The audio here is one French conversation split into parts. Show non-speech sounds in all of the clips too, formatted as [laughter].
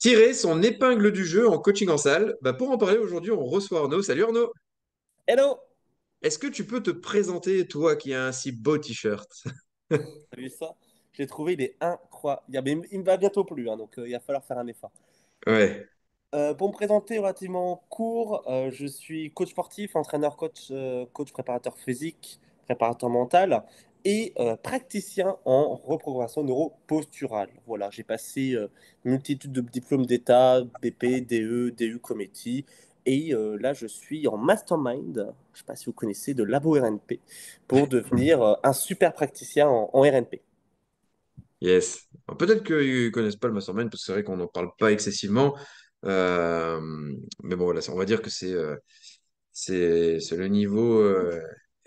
Tirer son épingle du jeu en coaching en salle. Bah, pour en parler aujourd'hui, on reçoit Arnaud. Salut Arnaud. Hello! Est-ce que tu peux te présenter, toi qui as un si beau t-shirt? [laughs] T'as vu ça? Je l'ai trouvé, il est incroyable. Il me il me va bientôt plus, hein, donc euh, il va falloir faire un effort. Ouais. Euh, pour me présenter relativement court, euh, je suis coach sportif, entraîneur coach, coach préparateur physique, préparateur mental et euh, praticien en reprogrammation neuroposturale. Voilà, j'ai passé euh, une multitude de diplômes d'État, BP, DE, DU Committee. Et euh, là, je suis en mastermind, je ne sais pas si vous connaissez, de Labo RNP, pour [laughs] devenir euh, un super praticien en, en RNP. Yes. Peut-être qu'ils ne connaissent pas le mastermind parce que c'est vrai qu'on n'en parle pas excessivement. Mais bon, voilà, on va dire que c'est c'est le niveau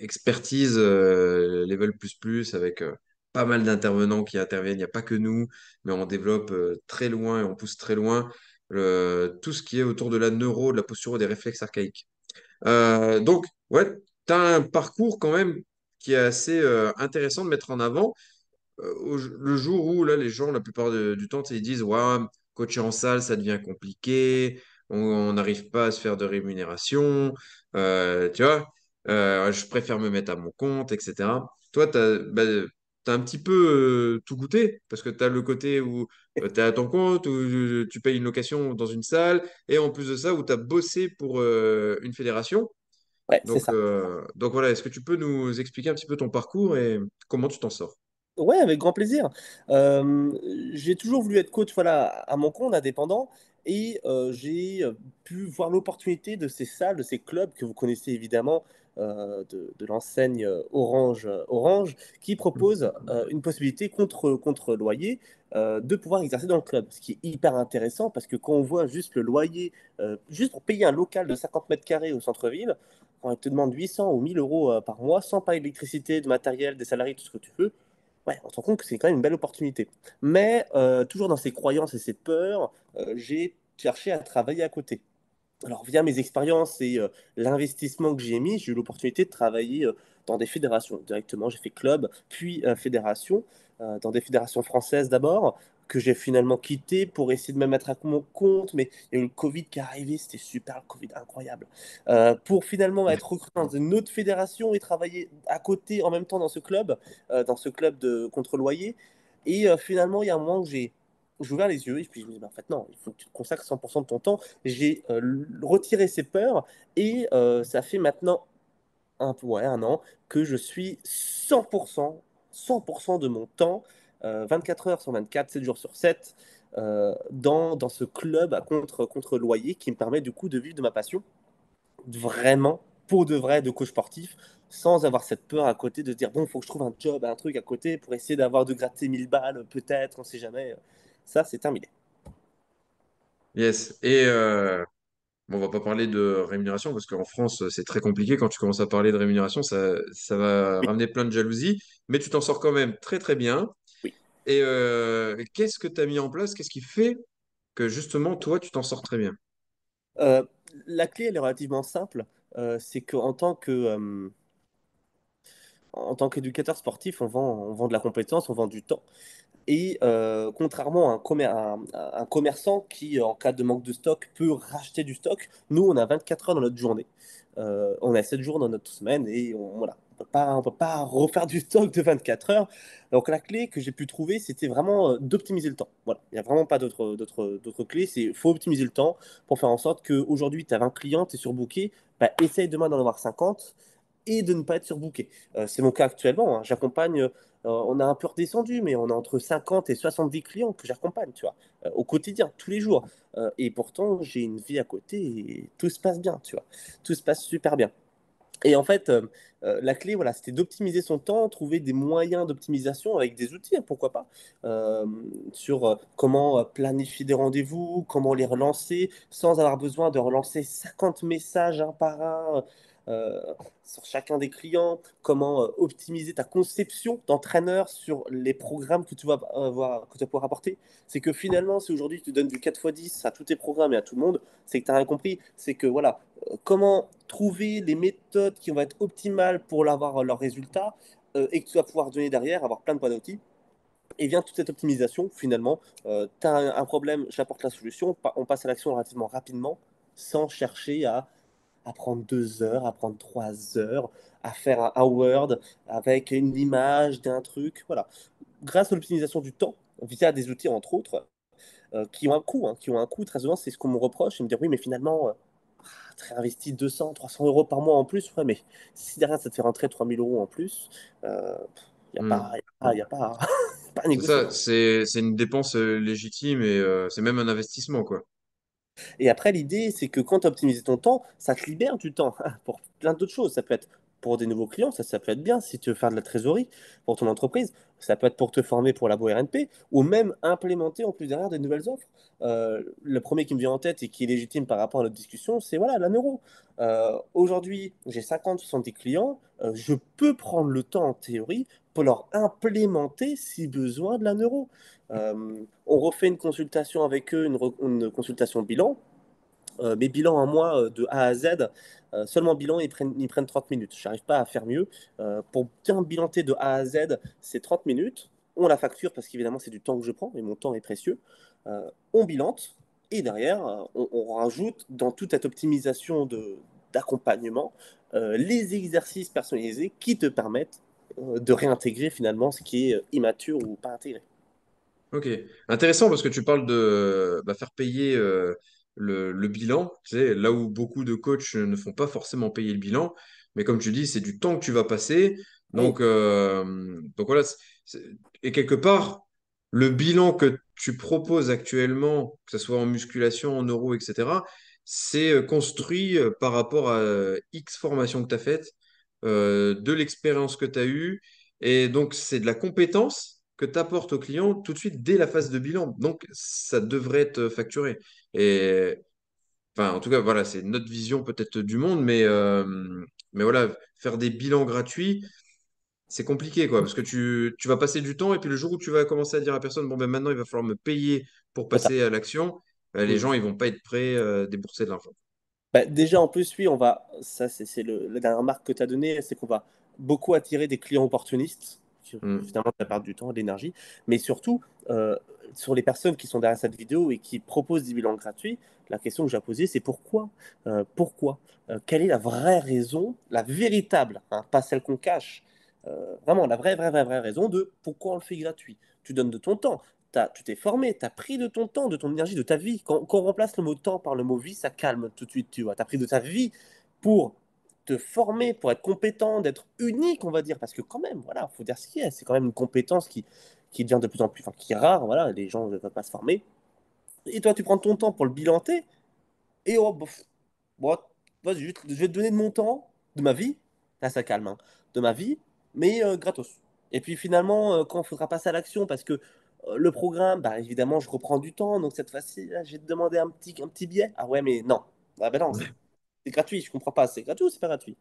expertise euh, level plus plus avec euh, pas mal d'intervenants qui interviennent. Il n'y a pas que nous, mais on développe euh, très loin et on pousse très loin tout ce qui est autour de la neuro, de la posture des réflexes archaïques. Donc, ouais, tu as un parcours quand même qui est assez intéressant de mettre en avant. Le jour où là, les gens, la plupart du temps, ils disent, ouais, coacher en salle, ça devient compliqué, on n'arrive pas à se faire de rémunération, tu vois, euh, je préfère me mettre à mon compte, etc. Toi, tu as, un petit peu euh, tout goûté, parce que tu as le côté où tu es à ton compte, où euh, tu payes une location dans une salle, et en plus de ça, où tu as bossé pour euh, une fédération. Ouais, Donc, ça. euh, donc voilà, est-ce que tu peux nous expliquer un petit peu ton parcours et comment tu t'en sors? Ouais, avec grand plaisir. Euh, j'ai toujours voulu être coach, voilà, à mon compte, indépendant, et euh, j'ai euh, pu voir l'opportunité de ces salles, de ces clubs que vous connaissez évidemment, euh, de, l'enseigne Orange, Orange, qui propose une possibilité contre, contre loyer de pouvoir exercer dans le club. Ce qui est hyper intéressant parce que quand on voit juste le loyer, juste pour payer un local de 50 mètres carrés au centre-ville, quand on te demande 800 ou 1000 euros par mois, sans pas d'électricité, de matériel, des salariés, tout ce que tu veux Ouais, on se rend compte que c'est quand même une belle opportunité. Mais euh, toujours dans ces croyances et ces peurs, euh, j'ai cherché à travailler à côté. Alors, via mes expériences et euh, l'investissement que j'ai mis, j'ai eu l'opportunité de travailler dans des fédérations directement. J'ai fait club, puis fédération, dans des fédérations françaises d'abord, que j'ai finalement quitté pour essayer de me mettre à mon compte. Mais il y a eu le Covid qui est arrivé, c'était super, le Covid incroyable. Euh, pour finalement être recruté dans une autre fédération et travailler à côté en même temps dans ce club, euh, dans ce club de contre-loyer. Et euh, finalement, il y a un moment où j'ai ouvert les yeux et puis je me dis, bah, en fait, non, il faut que tu te consacres 100% de ton temps j'ai retiré ces peurs et ça fait maintenant un, ouais, un an que je suis 100%, 100% de mon temps, 24 heures sur 24, 7 jours sur 7, euh, dans, dans ce club à contre, contre loyer qui me permet du coup de vivre de ma passion, vraiment, pour de vrai, de coach sportif, sans avoir cette peur à côté de se dire, bon, il faut que je trouve un job, un truc à côté pour essayer d'avoir de gratter 1000 balles, peut-être, on sait jamais. Ça, c'est terminé. Yes. Et euh, on va pas parler de rémunération parce qu'en France, c'est très compliqué. Quand tu commences à parler de rémunération, ça, ça va ramener plein de jalousie, mais tu t'en sors quand même très très bien. Oui. Et euh, qu'est-ce que tu as mis en place? Qu'est-ce qui fait que justement, toi, tu t'en sors très bien? Euh, la clé, elle est relativement simple. Euh, c'est qu'en tant que, euh, en tant qu'éducateur sportif, on vend, on vend de la compétence, on vend du temps. Et euh, contrairement à un, commer- un- un commerçant qui, en cas de manque de stock, peut racheter du stock, nous, on a 24 heures dans notre journée. Euh, on a 7 jours dans notre semaine et on, voilà, peut pas, on peut pas refaire du stock de 24 heures. Donc la clé que j'ai pu trouver, c'était vraiment euh, d'optimiser le temps. Voilà, il n'y a vraiment pas d'autre, clé. C'est faut optimiser le temps pour faire en sorte qu'aujourd'hui, tu as 20 clients, tu es surbooké, bah, essaye demain d'en avoir 50 et de ne pas être surbooké. Euh, c'est mon cas actuellement. hein. J'accompagne, euh, on a un peu redescendu, mais on a entre 50 et 70 clients que j'accompagne, tu vois, au quotidien, tous les jours. Et pourtant, j'ai une vie à côté et tout se passe bien, tu vois. Tout se passe super bien. Et en fait, euh, euh, la clé, voilà, c'était d'optimiser son temps, trouver des moyens d'optimisation avec des outils, hein, pourquoi pas, euh, sur comment planifier des rendez-vous, comment les relancer, sans avoir besoin de relancer 50 messages un par un euh, sur chacun des clients, comment euh, optimiser ta conception d'entraîneur sur les programmes que tu vas avoir, que tu vas pouvoir apporter. C'est que finalement, si aujourd'hui tu donnes du 4x10 à tous tes programmes et à tout le monde, c'est que tu as rien compris. C'est que voilà, comment trouver les méthodes qui vont être optimales pour avoir leurs résultats euh, et que tu vas pouvoir donner derrière, avoir plein de panneaux d'outils. Et vient toute cette optimisation, finalement, euh, tu as un, problème, j'apporte la solution, on passe à l'action relativement rapidement, sans chercher à, à prendre deux heures, à prendre trois heures, à faire un, Word avec une image d'un truc. Voilà. Grâce à l'optimisation du temps, via des outils, entre autres, euh, qui ont un coût, hein, qui ont un coût très souvent, c'est ce qu'on me reproche, et me dire oui, mais finalement, euh, très investi 200, 300 euros par mois en plus, ouais, mais si derrière ça te fait rentrer 3000 euros en plus, il euh, n'y a, mm. pas, y a, pas, pas [laughs] C'est ça, c'est une dépense euh, légitime et euh, c'est même un investissement, quoi. Et après, l'idée, c'est que quand tu optimises ton temps, ça te libère du temps [laughs] pour plein d'autres choses. Ça peut être pour des nouveaux clients, ça, ça peut être bien si tu veux faire de la trésorerie pour ton entreprise. Ça peut être pour te former pour la RNP ou même implémenter en plus derrière des nouvelles offres. Euh, le premier qui me vient en tête et qui est légitime par rapport à notre discussion, c'est voilà, la neuro. Euh, aujourd'hui, j'ai 50-70 clients. Euh, je peux prendre le temps en théorie pour leur implémenter si besoin de la neuro. on refait une consultation avec eux, une, consultation bilan. mes bilans en mois de A à Z, euh, seulement bilan, ils prennent, ils prennent 30 minutes. Je n'arrive pas à faire mieux. Euh, pour bien bilanter de A à Z, c'est 30 minutes. On la facture parce qu'évidemment, c'est du temps que je prends et mon temps est précieux. Euh, on bilante et derrière, on, rajoute dans toute cette optimisation d'accompagnement les exercices personnalisés qui te permettent de réintégrer finalement ce qui est immature ou pas intégré. Ok, intéressant parce que tu parles de bah, faire payer le, bilan, tu sais, là où beaucoup de coachs ne font pas forcément payer le bilan, mais comme tu dis, c'est du temps que tu vas passer. Donc, euh, donc voilà, et quelque part, le bilan que tu proposes actuellement, que ce soit en musculation, en neuro, etc., c'est euh, construit euh, par rapport à X formations que tu as faites, de l'expérience que tu as eue, et donc c'est de la compétence que tu apportes au client tout de suite dès la phase de bilan. Donc, ça devrait être facturé. Et enfin, en tout cas, voilà, c'est notre vision peut-être du monde, mais, euh, mais voilà, faire des bilans gratuits, c'est compliqué, quoi, parce que tu, tu, vas passer du temps et puis le jour où tu vas commencer à dire à personne, bon, ben maintenant, il va falloir me payer pour passer à l'action, ben, les gens, ils vont pas être prêts à débourser de l'argent. Bah, déjà, en plus, oui, on va, ça, c'est la dernière marque que tu as donnée, c'est qu'on va beaucoup attirer des clients opportunistes Mm. Finalement, ça perd du temps, de l'énergie. Mais surtout, euh, sur les personnes qui sont derrière cette vidéo et qui proposent des bilans gratuits, la question que j'ai posée, c'est pourquoi euh, Pourquoi euh, Quelle est la vraie raison, la véritable, hein, pas celle qu'on cache Vraiment, la vraie, vraie, vraie, vraie raison de pourquoi on le fait gratuit? Tu donnes de ton temps, tu t'es formé, tu as pris de ton temps, de ton énergie, de ta vie. Quand, on remplace le mot temps par le mot vie, ça calme tout de suite, tu vois. Tu as pris de ta vie pour te former, pour être compétent, d'être unique, on va dire, parce que quand même, voilà, faut dire ce qu'il y a, c'est quand même une compétence qui, qui devient de plus en plus, enfin, qui est rare, voilà, les gens ne veulent pas se former. Et toi, tu prends ton temps pour le bilanter, et oh, bof, bon, je vais te donner de mon temps, de ma vie, là ça calme, hein, de ma vie, mais euh, gratos. Et puis finalement, euh, quand il faudra passer à l'action, parce que le programme, bah, évidemment, je reprends du temps, donc cette fois-ci, je vais te demander un petit, un petit billet. Ah ouais, mais non, ah ben non, c'est gratuit, je comprends pas. C'est gratuit ou c'est pas gratuit?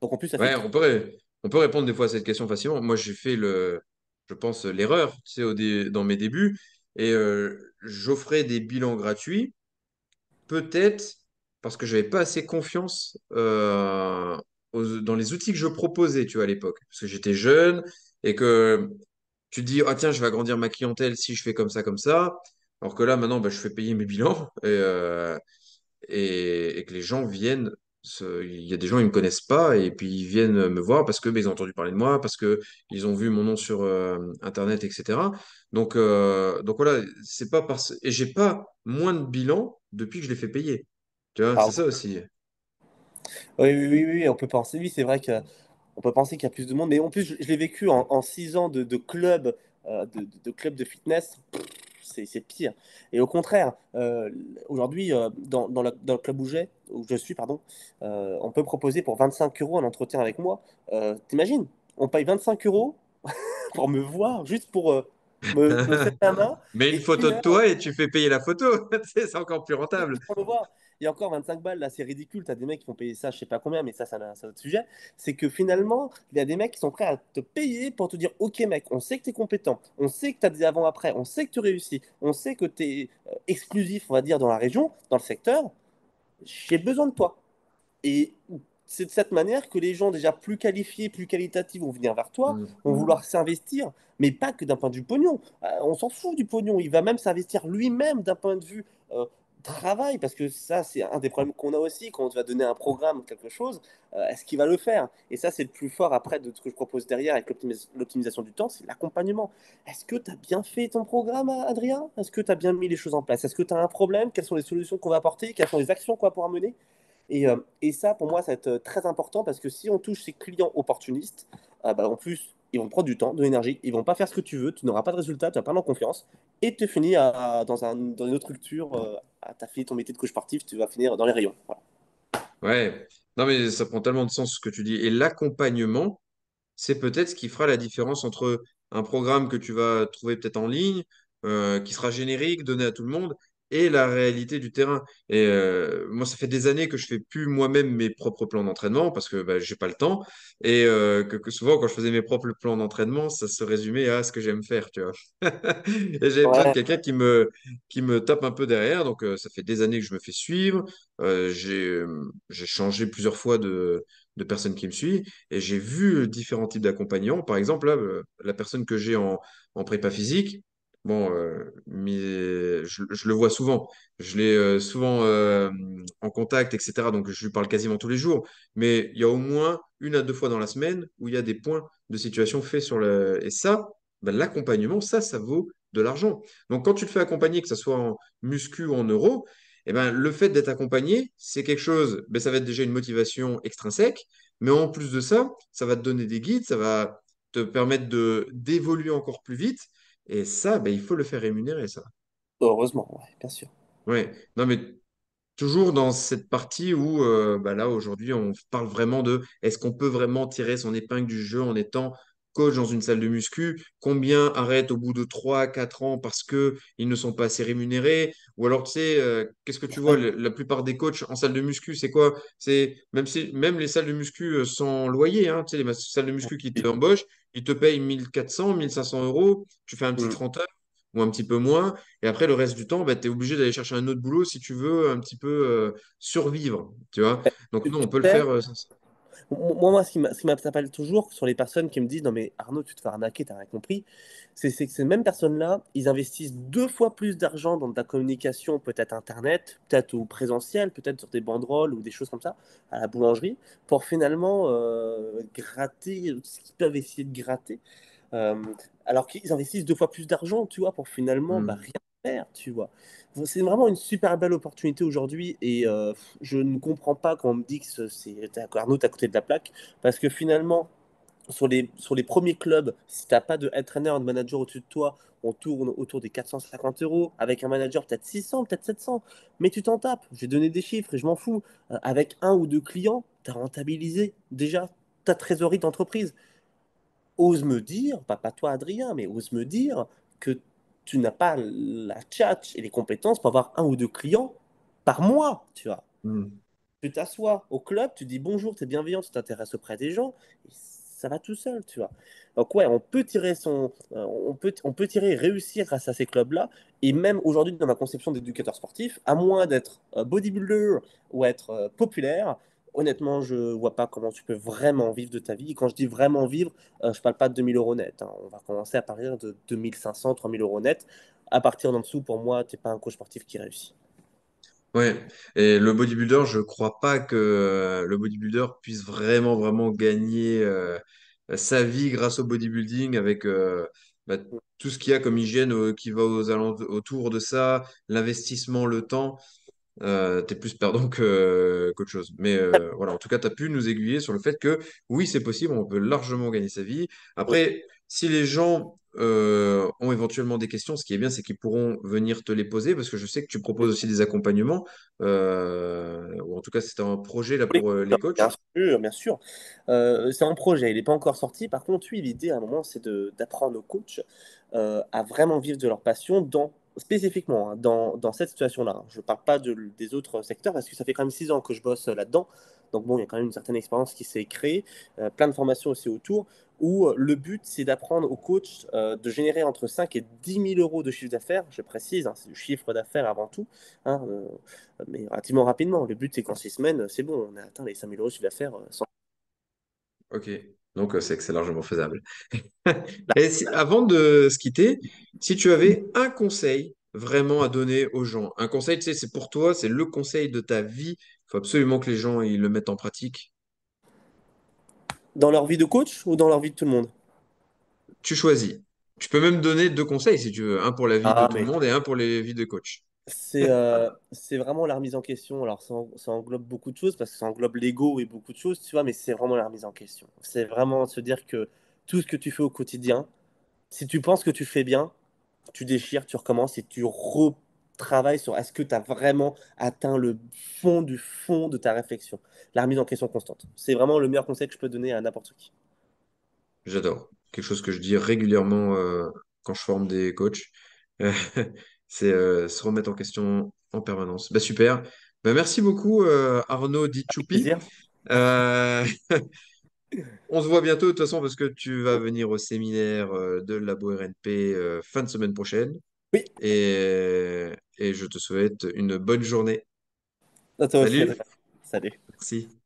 Donc en plus, ça fait. Ouais, on peut, on peut répondre des fois à cette question facilement. Moi, j'ai fait le, je pense, l'erreur, tu sais, au dans mes débuts, et euh, j'offrais des bilans gratuits, peut-être parce que j'avais pas assez confiance euh, dans les outils que je proposais, tu vois, à l'époque, parce que j'étais jeune et que tu te dis, ah tiens, je vais agrandir ma clientèle si je fais comme ça, comme ça. Alors que là, maintenant, bah, je fais payer mes bilans. [laughs] Et, euh, et, que les gens viennent. Il y a des gens, ils me connaissent pas et puis ils viennent me voir parce que ben, ils ont entendu parler de moi, parce que ils ont vu mon nom sur euh, Internet, etc. Donc, euh, donc voilà, c'est pas parce et j'ai pas moins de bilan depuis que je l'ai fait payer. Tu vois, c'est ça aussi. Oui, oui, oui, on peut penser. Oui, c'est vrai que on peut penser qu'il y a plus de monde, mais en plus, je, l'ai vécu en, six ans de, de club, euh, de, de, club de fitness c'est pire. Et au contraire, euh, aujourd'hui, euh, dans, dans, le, dans, le club où, où je suis, pardon, on peut proposer pour 25 euros un entretien avec moi. T'imagines On paye 25 euros [laughs] pour me voir, juste pour me, me [laughs] la main. Mais une photo de toi et tu fais payer la photo. [laughs] c'est encore plus rentable. Pour me voir il y a encore 25 balles, là, c'est ridicule. Tu as des mecs qui vont payer ça, je sais pas combien, mais ça, c'est un, autre sujet. C'est que finalement, il y a des mecs qui sont prêts à te payer pour te dire Ok, mec, on sait que tu es compétent, on sait que tu as des avant-après, on sait que tu réussis, on sait que tu es euh, exclusif, on va dire, dans la région, dans le secteur. J'ai besoin de toi. Et c'est de cette manière que les gens déjà plus qualifiés, plus qualitatifs vont venir vers toi, Mm. vont vouloir s'investir, mais pas que d'un point de vue pognon. Euh, on s'en fout du pognon. Il va même s'investir lui-même d'un point de vue euh, travail, parce que ça, c'est un des problèmes qu'on a aussi quand on va donner un programme quelque chose. euh, Est-ce qu'il va le faire? Et ça, c'est le plus fort après de ce que je propose derrière avec l'optimis- l'optimisation du temps, c'est l'accompagnement. Est-ce que tu as bien fait ton programme, Adrien? Est-ce que tu as bien mis les choses en place? Est-ce que tu as un problème? Quelles sont les solutions qu'on va apporter? Quelles sont les actions qu'on va pouvoir mener? Et, euh, et ça, pour moi, ça va être euh, très important parce que si on touche ces clients opportunistes, ah bah, en plus, ils vont prendre du temps, de l'énergie, ils vont pas faire ce que tu veux, tu n'auras pas de résultat, tu vas perdre en confiance et tu finis dans, un, dans une autre structure, euh, tu as fini ton métier de coach sportif, tu vas finir dans les rayons. Ouais. Non, mais ça prend tellement de sens ce que tu dis. Et l'accompagnement, c'est peut-être ce qui fera la différence entre un programme que tu vas trouver peut-être en ligne, euh, qui sera générique, donné à tout le monde, et la réalité du terrain. Et euh, moi, ça fait des années que je fais plus moi-même mes propres plans d'entraînement parce que bah, j'ai pas le temps. Et euh, que, que souvent, quand je faisais mes propres plans d'entraînement, ça se résumait à ce que j'aime faire, tu vois. [laughs] Et j'avais besoin de Ouais, quelqu'un qui me, qui me tape un peu derrière. Donc, euh, ça fait des années que je me fais suivre. J'ai, j'ai changé plusieurs fois de, de personnes qui me suivent. Et j'ai vu différents types d'accompagnants. Par exemple, là, la personne que j'ai en, en prépa physique, bon, euh, je, le vois souvent. Je l'ai euh, souvent euh, en contact, etc. Donc, je lui parle quasiment tous les jours. Mais il y a au moins une à deux fois dans la semaine où il y a des points de situation faits sur le... Et ça, ben, l'accompagnement, ça, ça vaut de l'argent. Donc, quand tu te fais accompagner, que ce soit en muscu ou en euro, eh ben, le fait d'être accompagné, c'est quelque chose, ben, ça va être déjà une motivation extrinsèque. Mais en plus de ça, ça va te donner des guides, ça va te permettre d'évoluer encore plus vite. Et ça, ben, il faut le faire rémunérer, ça. heureusement, ouais, bien sûr. Ouais. Non, mais toujours dans cette partie où, euh, bah là, aujourd'hui, on parle vraiment de est-ce qu'on peut vraiment tirer son épingle du jeu en étant coach dans une salle de muscu? Combien arrêtent au bout de 3 4 ans parce que ils ne sont pas assez rémunérés? Ou alors, tu sais, euh, qu'est-ce que tu vois? La plupart des coachs en salle de muscu, c'est quoi? C'est même si même les salles de muscu euh, sans loyer, hein, tu sais, les salles de muscu qui t'embauchent, ils te payent 1400, 1500 euros, tu fais un petit Mm. 30 heures ou un petit peu moins. Et après, le reste du temps, bah, tu es obligé d'aller chercher un autre boulot si tu veux un petit peu euh, survivre, tu vois? Donc Tu non, on peut le faire euh, sans ça. Moi, moi, ce qui m'appelle toujours sur les personnes qui me disent Non, mais Arnaud, tu te fais arnaquer, t'as rien compris. C'est que ces mêmes personnes-là, ils investissent deux fois plus d'argent dans de la communication, peut-être internet, peut-être au présentiel, peut-être sur des banderoles ou des choses comme ça, à la boulangerie, pour finalement euh, gratter ce qu'ils peuvent essayer de gratter. Euh, alors qu'ils investissent deux fois plus d'argent, tu vois, pour finalement bah, Hmm. rien faire, tu vois. C'est vraiment une super belle opportunité aujourd'hui et euh, je ne comprends pas quand on me dit que ce- c'est Arnaud, à côté de la plaque parce que finalement, sur les, sur les premiers clubs, si t'as pas de head trainer, de manager au-dessus de toi, on tourne autour des 450 euros. Avec un manager, peut-être 600, peut-être 700. Mais tu t'en tapes. J'ai donné des chiffres et je m'en fous. Euh, avec un ou deux clients, tu as rentabilisé déjà ta trésorerie d'entreprise ose me dire, pas, pas toi Adrien, mais ose me dire que tu n'as pas la tchatch et les compétences pour avoir un ou deux clients par mois, tu vois. Hmm. Tu t'assois au club, tu dis bonjour, tu es bienveillant, tu t'intéresses auprès des gens, et ça va tout seul, tu vois. Donc ouais, on peut tirer son, euh, on peut, on peut tirer réussir grâce à ces clubs-là. Et même aujourd'hui, dans ma conception d'éducateur sportif, à moins d'être euh, bodybuilder ou être euh, populaire, honnêtement, je vois pas comment tu peux vraiment vivre de ta vie. Et quand je dis vraiment vivre, euh, je parle pas de 2000 euros net. hein. On va commencer à partir de 2500, 3000 euros net. À partir d'en dessous, pour moi, tu n'es pas un coach sportif qui réussit. Ouais. Et le bodybuilder, je crois pas que le bodybuilder puisse vraiment, vraiment gagner euh, sa vie grâce au bodybuilding avec euh, bah, tout ce qu'il y a comme hygiène euh, qui va autour de ça, l'investissement, le temps. Euh, t'es plus perdant que, qu'autre chose. Mais euh, voilà, en tout cas, tu as pu nous aiguiller sur le fait que oui, c'est possible, on peut largement gagner sa vie. Après, si les gens euh, ont éventuellement des questions, ce qui est bien, c'est qu'ils pourront venir te les poser parce que je sais que tu proposes aussi des accompagnements, euh, ou en tout cas, c'est un projet là pour les bien coachs. sûr, bien sûr. C'est un projet, il n'est pas encore sorti. Par contre, oui, l'idée à un moment, c'est de- d'apprendre aux coachs à vraiment vivre de leur passion dans spécifiquement hein, dans, dans cette situation-là. hein. Je ne parle pas de- des autres secteurs parce que ça fait quand même six ans que je bosse euh, là-dedans. Donc bon, il y a quand même une certaine expérience qui s'est créée, euh, plein de formations aussi autour, où euh, le but, c'est d'apprendre aux coachs euh, de générer entre 5 et dix mille euros de chiffre d'affaires. Je précise, hein, c'est du chiffre d'affaires avant tout, mais relativement rapidement. Le but, c'est qu'en six semaines, c'est bon, on a atteint les cinq mille euros de chiffre d'affaires. Ok, donc euh, c'est que c'est largement faisable. [laughs] Et si- avant de se quitter, si tu avais un conseil vraiment à donner aux gens, un conseil, tu sais, c'est pour toi, c'est le conseil de ta vie, il faut absolument que les gens ils le mettent en pratique. Dans leur vie de coach ou dans leur vie de tout le monde? Tu choisis. Tu peux même donner deux conseils si tu veux, un pour la vie de Ah, tout le monde et un pour les vies de coach. C'est euh, c'est vraiment la remise en question. Alors, ça, en- ça englobe beaucoup de choses parce que ça englobe l'ego et beaucoup de choses, tu vois, mais c'est vraiment la remise en question. C'est vraiment se dire que tout ce que tu fais au quotidien, si tu penses que tu fais bien, tu déchires, tu recommences et tu retravailles sur est-ce que tu as vraiment atteint le fond du fond de ta réflexion. La remise en question constante. C'est vraiment le meilleur conseil que je peux donner à n'importe qui. J'adore. Quelque chose que je dis régulièrement euh, quand je forme des coachs, [laughs] c'est euh, se remettre en question en permanence. Bah, super. Bah, merci beaucoup, euh, Arnaud Di Choupi. Plaisir. Euh, [laughs] on se voit bientôt, de toute façon, parce que tu vas venir au séminaire euh, de Labo RNP fin de semaine prochaine. Oui, Et, et je te souhaite une bonne journée. à toi. Salut. Salut. Merci.